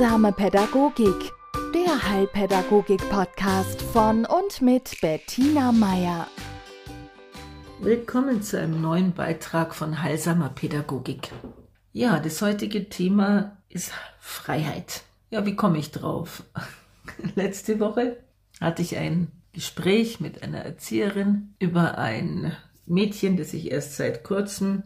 Heilsame Pädagogik, der Heilpädagogik-Podcast von und mit Bettina Meier. Willkommen zu einem neuen Beitrag von Heilsamer Pädagogik. Ja, das heutige Thema ist Freiheit. Ja, wie komme ich drauf? Letzte Woche hatte ich ein Gespräch mit einer Erzieherin über ein Mädchen, das ich erst seit kurzem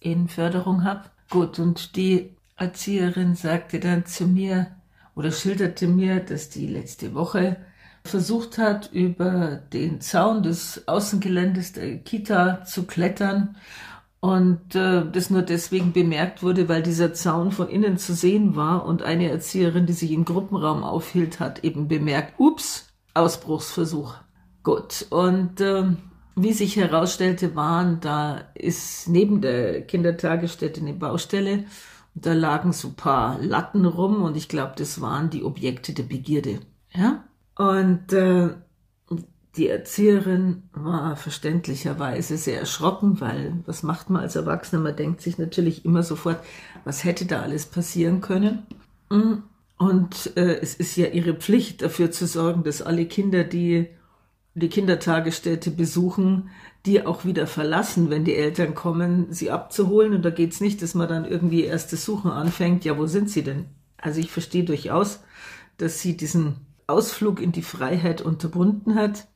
in Förderung habe. Gut, und die Erzieherin sagte dann zu mir oder schilderte mir, dass die letzte Woche versucht hat, über den Zaun des Außengeländes der Kita zu klettern und äh, das nur deswegen bemerkt wurde, weil dieser Zaun von innen zu sehen war und eine Erzieherin, die sich im Gruppenraum aufhielt, hat eben bemerkt, ups, Ausbruchsversuch. Gut, und äh, wie sich herausstellte, waren da ist neben der Kindertagesstätte eine Baustelle da lagen so paar Latten rum und ich glaube, das waren die Objekte der Begierde. Ja? Und äh, die Erzieherin war verständlicherweise sehr erschrocken, weil was macht man als Erwachsener? Man denkt sich natürlich immer sofort, was hätte da alles passieren können? Mm. Und äh, es ist ja ihre Pflicht, dafür zu sorgen, dass alle Kinder, die die Kindertagesstätte besuchen, die auch wieder verlassen, wenn die Eltern kommen, sie abzuholen. Und da geht's nicht, dass man dann irgendwie erst das Suchen anfängt. Ja, wo sind sie denn? Also ich verstehe durchaus, dass sie diesen Ausflug in die Freiheit unterbunden hat.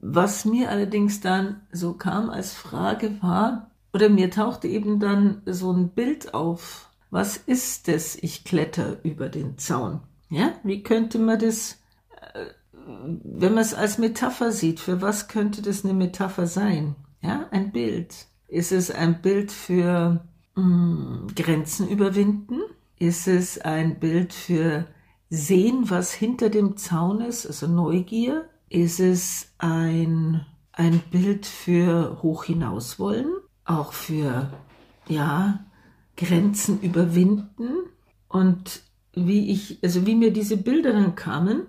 Was mir allerdings dann so kam als Frage war, oder mir tauchte eben dann so ein Bild auf. Was ist das? Ich kletter über den Zaun. Ja, wie könnte man das wenn man es als Metapher sieht, für was könnte das eine Metapher sein? Ja, ein Bild. Ist es ein Bild für mh, hm, Grenzen überwinden? Ist es ein Bild für sehen, was hinter dem Zaun ist, also Neugier? Ist es ein, ein Bild für hoch hinaus wollen? Auch für, ja, Grenzen überwinden? Und wie ich, also wie mir diese Bilder dann kamen,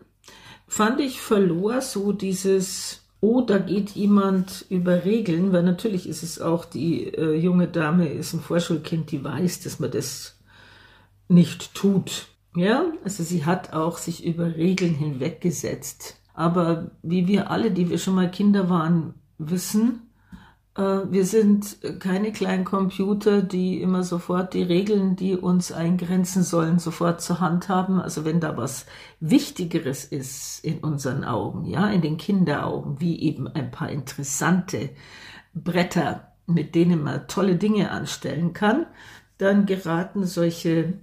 fand ich, verlor so dieses, oh, da geht jemand über Regeln, weil natürlich ist es auch, die äh, junge Dame ist ein Vorschulkind, die weiß, dass man das nicht tut. Ja, also sie hat auch sich über Regeln hinweggesetzt. Aber wie wir alle, die wir schon mal Kinder waren, wissen, wir sind keine kleinen Computer, die immer sofort die Regeln, die uns eingrenzen sollen, sofort zur Hand haben. Also wenn da was Wichtigeres ist in unseren Augen, ja, in den Kinderaugen, wie eben ein paar interessante Bretter, mit denen man tolle Dinge anstellen kann, dann geraten solche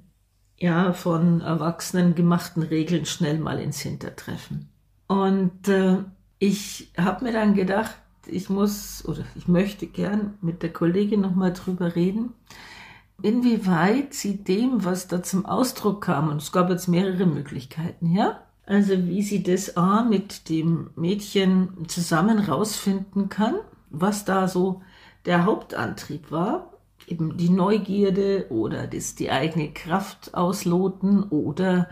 ja von Erwachsenen gemachten Regeln schnell mal ins Hintertreffen. Und äh, ich habe mir dann gedacht, ich muss oder ich möchte gern mit der Kollegin nochmal drüber reden, inwieweit sie dem, was da zum Ausdruck kam, und es gab jetzt mehrere Möglichkeiten, ja, also wie sie das A mit dem Mädchen zusammen rausfinden kann, was da so der Hauptantrieb war, eben die Neugierde oder das die eigene Kraft ausloten oder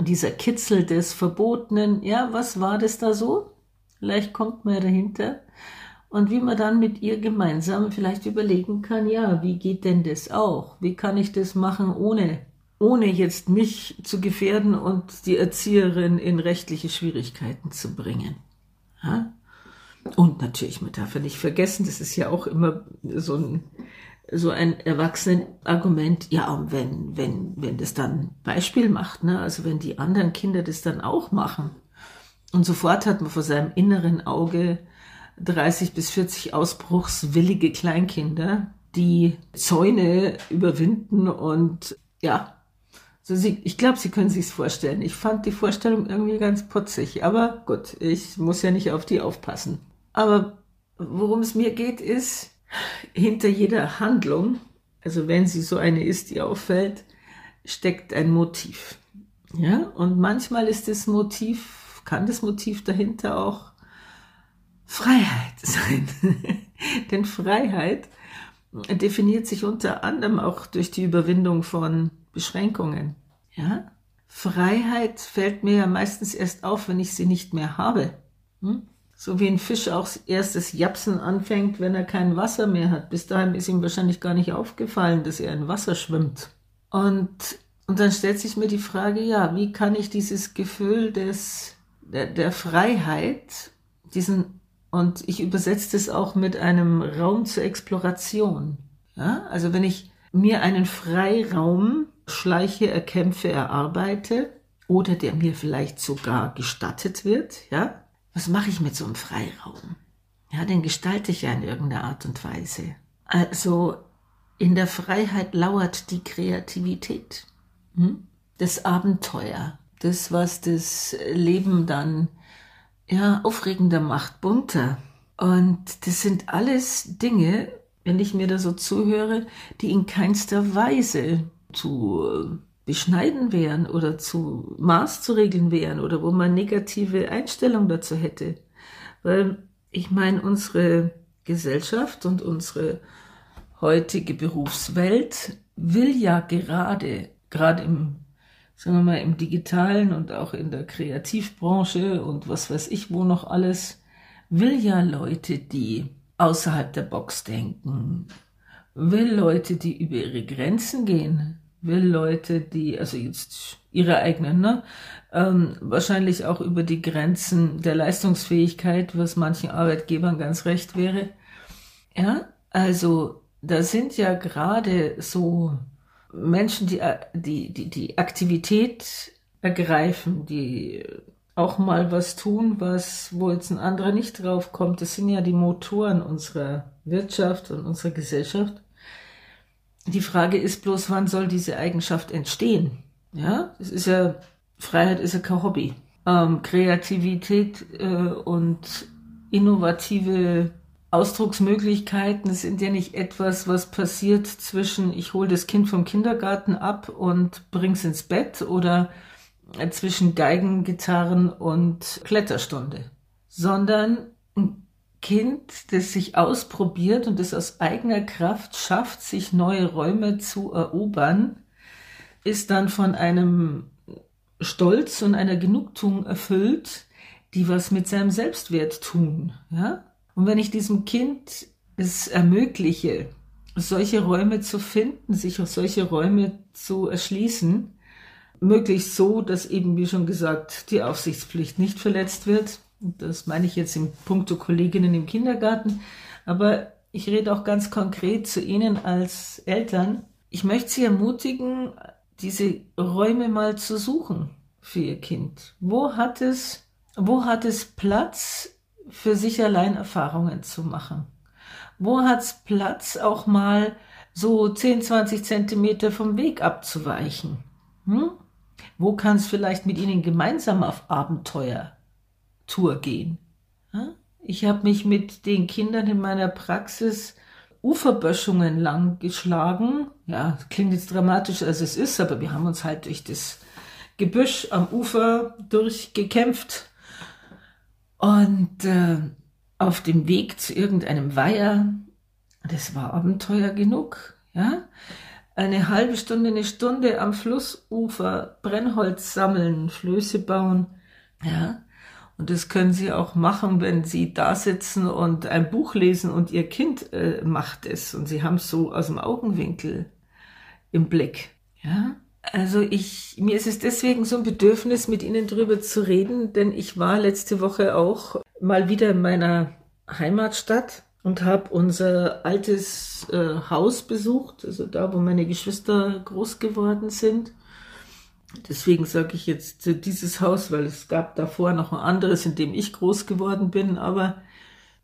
dieser Kitzel des Verbotenen, ja, was war das da so? Vielleicht kommt man dahinter. Und wie man dann mit ihr gemeinsam vielleicht überlegen kann, ja, wie geht denn das auch? Wie kann ich das machen, ohne, ohne jetzt mich zu gefährden und die Erzieherin in rechtliche Schwierigkeiten zu bringen? Ja? Und natürlich, man darf ja nicht vergessen, das ist ja auch immer so ein, so ein Erwachsenenargument, ja, wenn, wenn, wenn das dann Beispiel macht, ne, also wenn die anderen Kinder das dann auch machen, und sofort hat man vor seinem inneren Auge 30 bis 40 ausbruchswillige Kleinkinder, die Zäune überwinden und ja, so sie, ich glaube, Sie können sich's vorstellen. Ich fand die Vorstellung irgendwie ganz putzig, aber gut, ich muss ja nicht auf die aufpassen. Aber worum es mir geht, ist, hinter jeder Handlung, also wenn sie so eine ist, die auffällt, steckt ein Motiv. Ja, und manchmal ist das Motiv kann das Motiv dahinter auch Freiheit sein. Denn Freiheit definiert sich unter anderem auch durch die Überwindung von Beschränkungen. Ja? Freiheit fällt mir ja meistens erst auf, wenn ich sie nicht mehr habe. Hm? So wie ein Fisch auch erst das Japsen anfängt, wenn er kein Wasser mehr hat. Bis dahin ist ihm wahrscheinlich gar nicht aufgefallen, dass er in Wasser schwimmt. Und Und dann stellt sich mir die Frage, ja, wie kann ich dieses Gefühl des, der, der Freiheit, diesen, und ich übersetze das auch mit einem Raum zur Exploration. Ja, also wenn ich mir einen Freiraum schleiche, erkämpfe, erarbeite oder der mir vielleicht sogar gestattet wird, ja, was mache ich mit so einem Freiraum? Ja, den gestalte ich ja in irgendeiner Art und Weise. Also in der Freiheit lauert die Kreativität, hm? das Abenteuer, das, was das Leben dann ja aufregender macht, bunter. Und das sind alles Dinge, wenn ich mir da so zuhöre, die in keinster Weise zu beschneiden wären oder zu Maß zu regeln wären oder wo man negative Einstellung dazu hätte. Weil ich meine, unsere Gesellschaft und unsere heutige Berufswelt will ja gerade, gerade im, sagen wir mal, im digitalen und auch in der Kreativbranche und was weiß ich wo noch alles, will ja Leute, die außerhalb der Box denken, will Leute, die über ihre Grenzen gehen, will Leute, die, also jetzt ihre eigenen, ne, ähm, wahrscheinlich auch über die Grenzen der Leistungsfähigkeit, was manchen Arbeitgebern ganz recht wäre. Ja, also da sind ja gerade so Menschen, die, die, die, die Aktivität ergreifen, die auch mal was tun, was, wo jetzt ein anderer nicht drauf kommt. Das sind ja die Motoren unserer Wirtschaft und unserer Gesellschaft. Die Frage ist bloß, wann soll diese Eigenschaft entstehen? Ja, es ist ja, Freiheit ist ja kein Hobby. Ähm, Kreativität äh, und innovative Ausdrucksmöglichkeiten sind ja nicht etwas, was passiert zwischen ich hole das Kind vom Kindergarten ab und bring's ins Bett oder zwischen Geigen, Gitarren und Kletterstunde, sondern ein Kind, das sich ausprobiert und das aus eigener Kraft schafft, sich neue Räume zu erobern, ist dann von einem Stolz und einer Genugtuung erfüllt, die was mit seinem Selbstwert tun, ja? Und wenn ich diesem Kind es ermögliche, solche Räume zu finden, sich solche Räume zu erschließen, möglichst so, dass eben, wie schon gesagt, die Aufsichtspflicht nicht verletzt wird. Das meine ich jetzt im Punkto Kolleginnen im Kindergarten. Aber ich rede auch ganz konkret zu Ihnen als Eltern. Ich möchte Sie ermutigen, diese Räume mal zu suchen für Ihr Kind. Wo hat es, wo hat es Platz für sich allein Erfahrungen zu machen? Wo hat es Platz, auch mal so 10, 20 Zentimeter vom Weg abzuweichen? Hm? Wo kann es vielleicht mit Ihnen gemeinsam auf Abenteuertour gehen? Ich habe mich mit den Kindern in meiner Praxis Uferböschungen lang geschlagen. Ja, klingt jetzt dramatisch, als es ist, aber wir haben uns halt durch das Gebüsch am Ufer durchgekämpft. Und äh, auf dem Weg zu irgendeinem Weiher, das war Abenteuer genug, ja eine halbe Stunde, eine Stunde am Flussufer Brennholz sammeln, Flöße bauen. Ja, und das können Sie auch machen, wenn Sie da sitzen und ein Buch lesen und Ihr Kind äh, macht es und Sie haben es so aus dem Augenwinkel im Blick. Ja, also ich, mir ist es deswegen so ein Bedürfnis, mit Ihnen drüber zu reden, denn ich war letzte Woche auch mal wieder in meiner Heimatstadt und habe unser altes äh, Haus besucht, also da, wo meine Geschwister groß geworden sind. Deswegen sage ich jetzt dieses Haus, weil es gab davor noch ein anderes, in dem ich groß geworden bin. Aber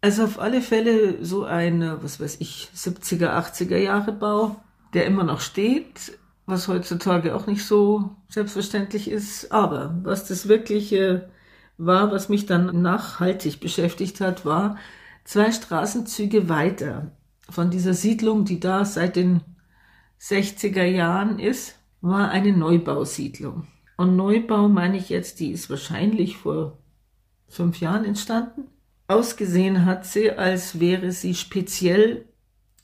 also auf alle Fälle so ein, was weiß ich, 70er, 80er Jahre Bau, der immer noch steht, was heutzutage auch nicht so selbstverständlich ist. Aber was das wirkliche war, was mich dann nachhaltig beschäftigt hat, war, zwei Straßenzüge weiter von dieser Siedlung, die da seit den 60er Jahren ist, war eine Neubausiedlung. Und Neubau meine ich jetzt, die ist wahrscheinlich vor fünf Jahren entstanden. Ausgesehen hat sie, als wäre sie speziell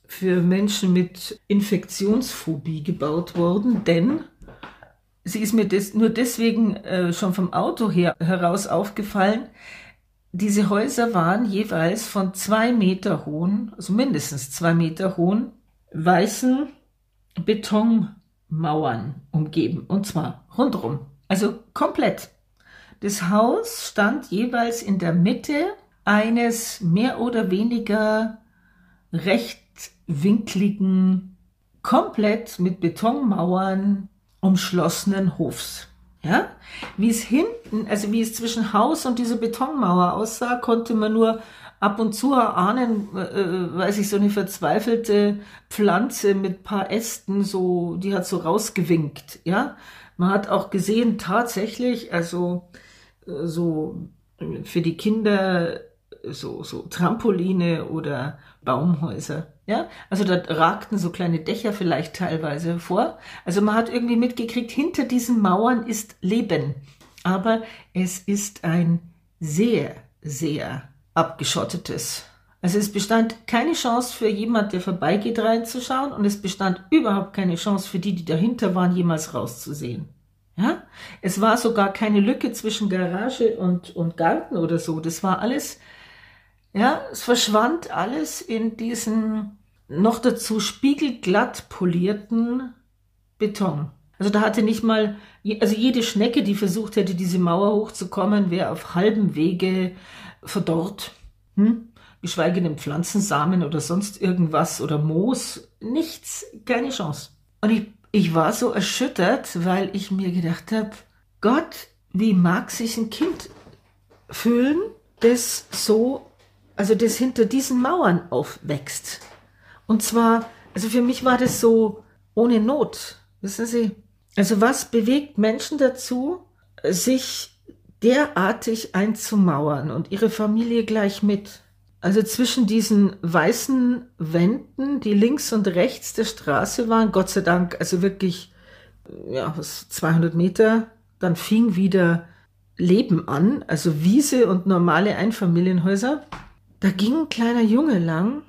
für Menschen mit Infektionsphobie gebaut worden, denn sie ist mir des, nur deswegen äh, schon vom Auto her heraus aufgefallen, diese Häuser waren jeweils von zwei Meter hohen, also mindestens zwei Meter hohen, weißen Betonmauern Mauern umgeben. Und zwar rundrum. Also komplett. Das Haus stand jeweils in der Mitte eines mehr oder weniger rechtwinkligen, komplett mit Betonmauern umschlossenen Hofs. Ja, wie es hinten, also wie es zwischen Haus und dieser Betonmauer aussah, konnte man nur ab und zu erahnen, äh, äh, weiß ich, so eine verzweifelte Pflanze mit paar Ästen, so, die hat so rausgewinkt, ja. Man hat auch gesehen, tatsächlich, also, äh, so, für die Kinder, so, so Trampoline oder Baumhäuser. Ja, also da ragten so kleine Dächer vielleicht teilweise vor. Also man hat irgendwie mitgekriegt, hinter diesen Mauern ist Leben. Aber es ist ein sehr, sehr abgeschottetes. Also es bestand keine Chance für jemand, der vorbeigeht, reinzuschauen und es bestand überhaupt keine Chance für die, die dahinter waren, jemals rauszusehen. Ja, es war sogar keine Lücke zwischen Garage und, und Garten oder so. Das war alles ja, es verschwand alles in diesen noch dazu spiegelglatt polierten Beton. Also da hatte nicht mal, also jede Schnecke, die versucht hätte, diese Mauer hochzukommen, wäre auf halbem Wege verdorrt. Hm? Geschweige denn Pflanzensamen oder sonst irgendwas oder Moos. Nichts, keine Chance. Und ich, ich war so erschüttert, weil ich mir gedacht habe, Gott, wie mag sich ein Kind fühlen, das so also das hinter diesen Mauern aufwächst. Und zwar, also für mich war das so ohne Not. Wissen Sie? Also was bewegt Menschen dazu, sich derartig einzumauern und ihre Familie gleich mit? Also zwischen diesen weißen Wänden, die links und rechts der Straße waren, Gott sei Dank, also wirklich, ja, was, 200 Meter, dann fing wieder Leben an, also Wiese und normale Einfamilienhäuser. Da ging ein kleiner Junge lang,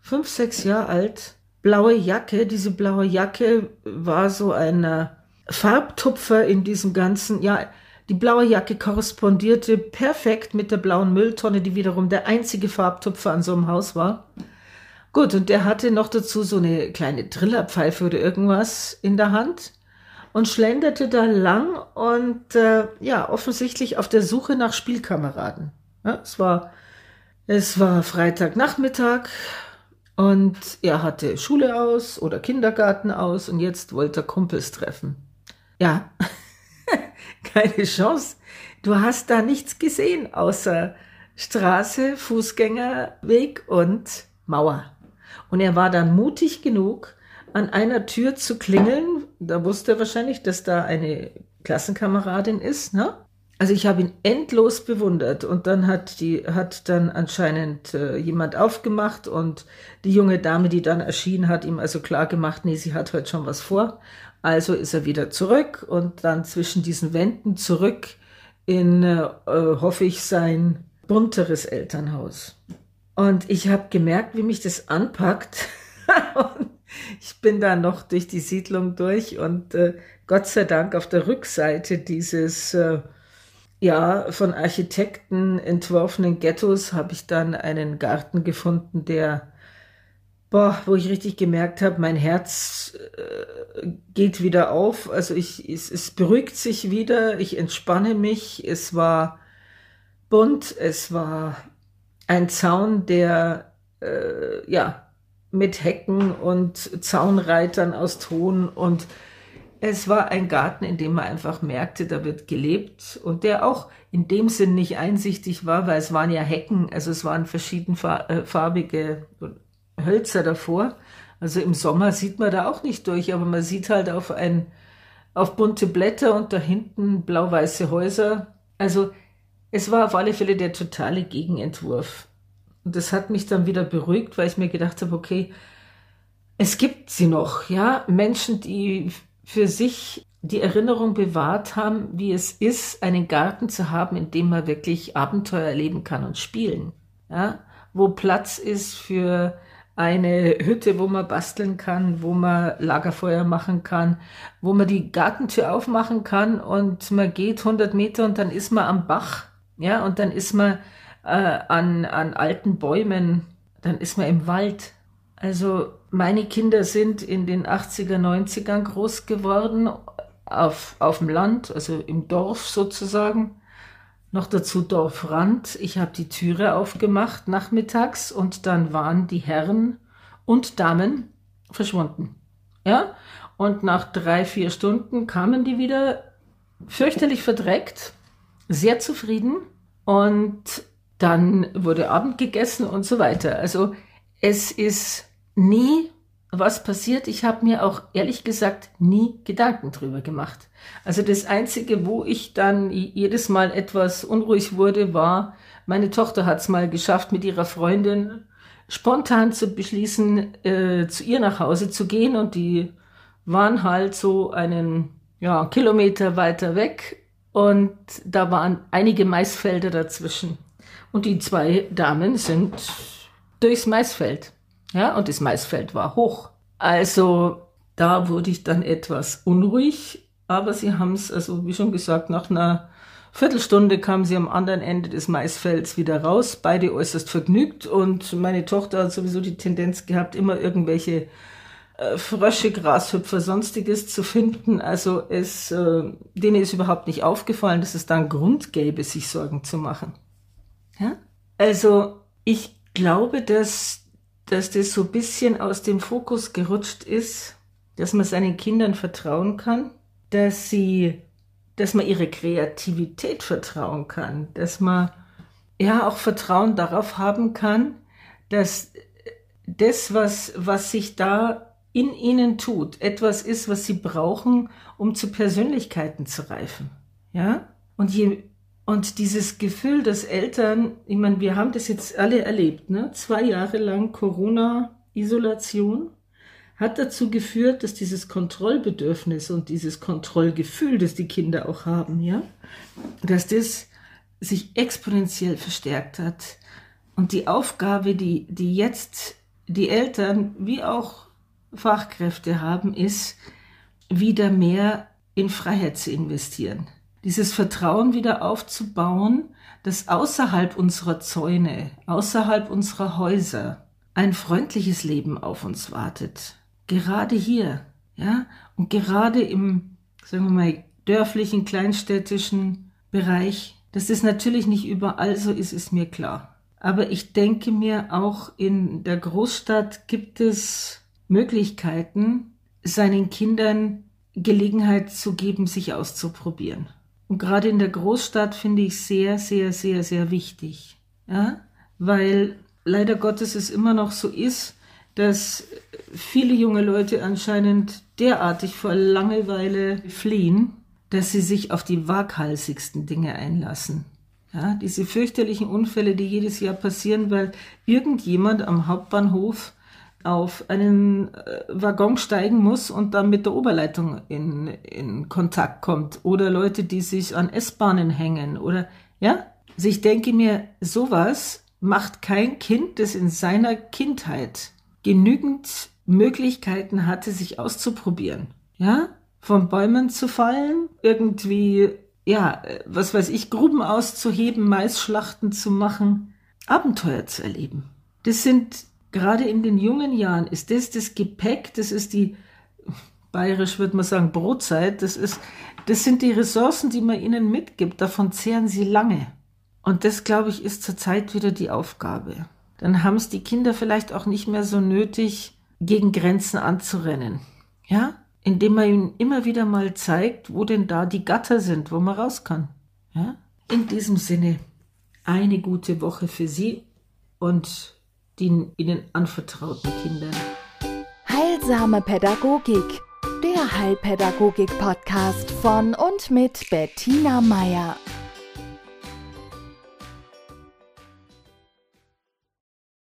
fünf, sechs Jahre alt, blaue Jacke. Diese blaue Jacke war so ein äh, Farbtupfer in diesem ganzen, ja, die blaue Jacke korrespondierte perfekt mit der blauen Mülltonne, die wiederum der einzige Farbtupfer an so einem Haus war. Gut, und der hatte noch dazu so eine kleine Trillerpfeife oder irgendwas in der Hand und schlenderte da lang und äh, ja, offensichtlich auf der Suche nach Spielkameraden. Ja, es war es war Freitagnachmittag und er hatte Schule aus oder Kindergarten aus und jetzt wollte er Kumpels treffen. Ja, keine Chance. Du hast da nichts gesehen außer Straße, Fußgängerweg und Mauer. Und er war dann mutig genug, an einer Tür zu klingeln. Da wusste er wahrscheinlich, dass da eine Klassenkameradin ist, ne? Also ich habe ihn endlos bewundert und dann hat die hat dann anscheinend äh, jemand aufgemacht und die junge Dame, die dann erschienen, hat ihm also klar gemacht, nee, sie hat heute schon was vor. Also ist er wieder zurück und dann zwischen diesen Wänden zurück in, äh, hoffe ich, sein bunteres Elternhaus. Und ich habe gemerkt, wie mich das anpackt. ich bin da noch durch die Siedlung durch und äh, Gott sei Dank auf der Rückseite dieses äh, ja, von Architekten entworfenen Ghettos habe ich dann einen Garten gefunden, der, boah, wo ich richtig gemerkt habe, mein Herz äh, geht wieder auf. Also ich, es, es beruhigt sich wieder, ich entspanne mich. Es war bunt, es war ein Zaun, der, äh, ja, mit Hecken und Zaunreitern aus Ton und es war ein Garten, in dem man einfach merkte, da wird gelebt und der auch in dem Sinn nicht einsichtig war, weil es waren ja Hecken, also es waren verschiedenfarbige Hölzer davor. Also im Sommer sieht man da auch nicht durch, aber man sieht halt auf ein, auf bunte Blätter und da hinten blau-weiße Häuser. Also es war auf alle Fälle der totale Gegenentwurf. Und das hat mich dann wieder beruhigt, weil ich mir gedacht habe, okay, es gibt sie noch, ja, Menschen, die für sich die Erinnerung bewahrt haben, wie es ist, einen Garten zu haben, in dem man wirklich Abenteuer erleben kann und spielen. Ja? Wo Platz ist für eine Hütte, wo man basteln kann, wo man Lagerfeuer machen kann, wo man die Gartentür aufmachen kann und man geht 100 Meter und dann ist man am Bach, ja, und dann ist man äh, an, an alten Bäumen, dann ist man im Wald. Also meine Kinder sind in den 80er, 90ern groß geworden, auf, auf dem Land, also im Dorf sozusagen. Noch dazu Dorfrand. Ich habe die Türe aufgemacht nachmittags und dann waren die Herren und Damen verschwunden. Ja? Und nach drei, vier Stunden kamen die wieder fürchterlich verdreckt, sehr zufrieden und dann wurde Abend gegessen und so weiter. Also es ist nie was passiert. Ich habe mir auch ehrlich gesagt nie Gedanken drüber gemacht. Also das Einzige, wo ich dann jedes Mal etwas unruhig wurde, war, meine Tochter hat es mal geschafft, mit ihrer Freundin spontan zu beschließen, äh, zu ihr nach Hause zu gehen und die waren halt so einen ja, Kilometer weiter weg und da waren einige Maisfelder dazwischen. Und die zwei Damen sind durchs Maisfeld. Ja, und das Maisfeld war hoch. Also da wurde ich dann etwas unruhig, aber sie haben es, also wie schon gesagt, nach einer Viertelstunde kamen sie am anderen Ende des Maisfelds wieder raus, beide äußerst vergnügt und meine Tochter hat sowieso die Tendenz gehabt, immer irgendwelche äh, Frösche, Grashüpfer, sonstiges zu finden. Also es, äh, denen ist überhaupt nicht aufgefallen, dass es da einen Grund gäbe, sich Sorgen zu machen. Ja? Also ich glaube, dass dass das so ein bisschen aus dem Fokus gerutscht ist, dass man seinen Kindern vertrauen kann, dass sie, dass man ihre Kreativität vertrauen kann, dass man ja auch Vertrauen darauf haben kann, dass das, was, was sich da in ihnen tut, etwas ist, was sie brauchen, um zu Persönlichkeiten zu reifen. Ja? Und je und dieses Gefühl, dass Eltern, ich meine, wir haben das jetzt alle erlebt, ne? Zwei Jahre lang Corona-Isolation hat dazu geführt, dass dieses Kontrollbedürfnis und dieses Kontrollgefühl, das die Kinder auch haben, ja, dass das sich exponentiell verstärkt hat. Und die Aufgabe, die, die jetzt die Eltern wie auch Fachkräfte haben, ist, wieder mehr in Freiheit zu investieren dieses Vertrauen wieder aufzubauen, dass außerhalb unserer Zäune, außerhalb unserer Häuser ein freundliches Leben auf uns wartet. Gerade hier, ja, und gerade im, sagen wir mal, dörflichen, kleinstädtischen Bereich, das natürlich nicht überall so ist, ist mir klar. Aber ich denke mir, auch in der Großstadt gibt es Möglichkeiten, seinen Kindern Gelegenheit zu geben, sich auszuprobieren. Und gerade in der Großstadt finde ich sehr, sehr, sehr, sehr wichtig. Ja? Weil leider Gottes es immer noch so ist, dass viele junge Leute anscheinend derartig vor Langeweile fliehen, dass sie sich auf die waghalsigsten Dinge einlassen. Ja, diese fürchterlichen Unfälle, die jedes Jahr passieren, weil irgendjemand am Hauptbahnhof auf einen äh, Waggon steigen muss und dann mit der Oberleitung in, in Kontakt kommt. Oder Leute, die sich an S-Bahnen hängen. Oder, ja? Also ich denke mir, sowas macht kein Kind, das in seiner Kindheit genügend Möglichkeiten hatte, sich auszuprobieren. Ja? Von Bäumen zu fallen, irgendwie, ja, was weiß ich, Gruben auszuheben, Maisschlachten zu machen, Abenteuer zu erleben. Das sind gerade in den jungen Jahren ist das das Gepäck, das ist die, bayerisch würde man sagen, Brotzeit, das ist, das sind die Ressourcen, die man ihnen mitgibt, davon zehren sie lange. Und das, glaube ich, ist zurzeit wieder die Aufgabe. Dann haben es die Kinder vielleicht auch nicht mehr so nötig, gegen Grenzen anzurennen. Ja? Indem man ihnen immer wieder mal zeigt, wo denn da die Gatter sind, wo man raus kann. Ja? In diesem Sinne, eine gute Woche für Sie und den ihnen anvertrauten Kindern. Heilsame Pädagogik, der Heilpädagogik-Podcast von und mit Bettina Meier.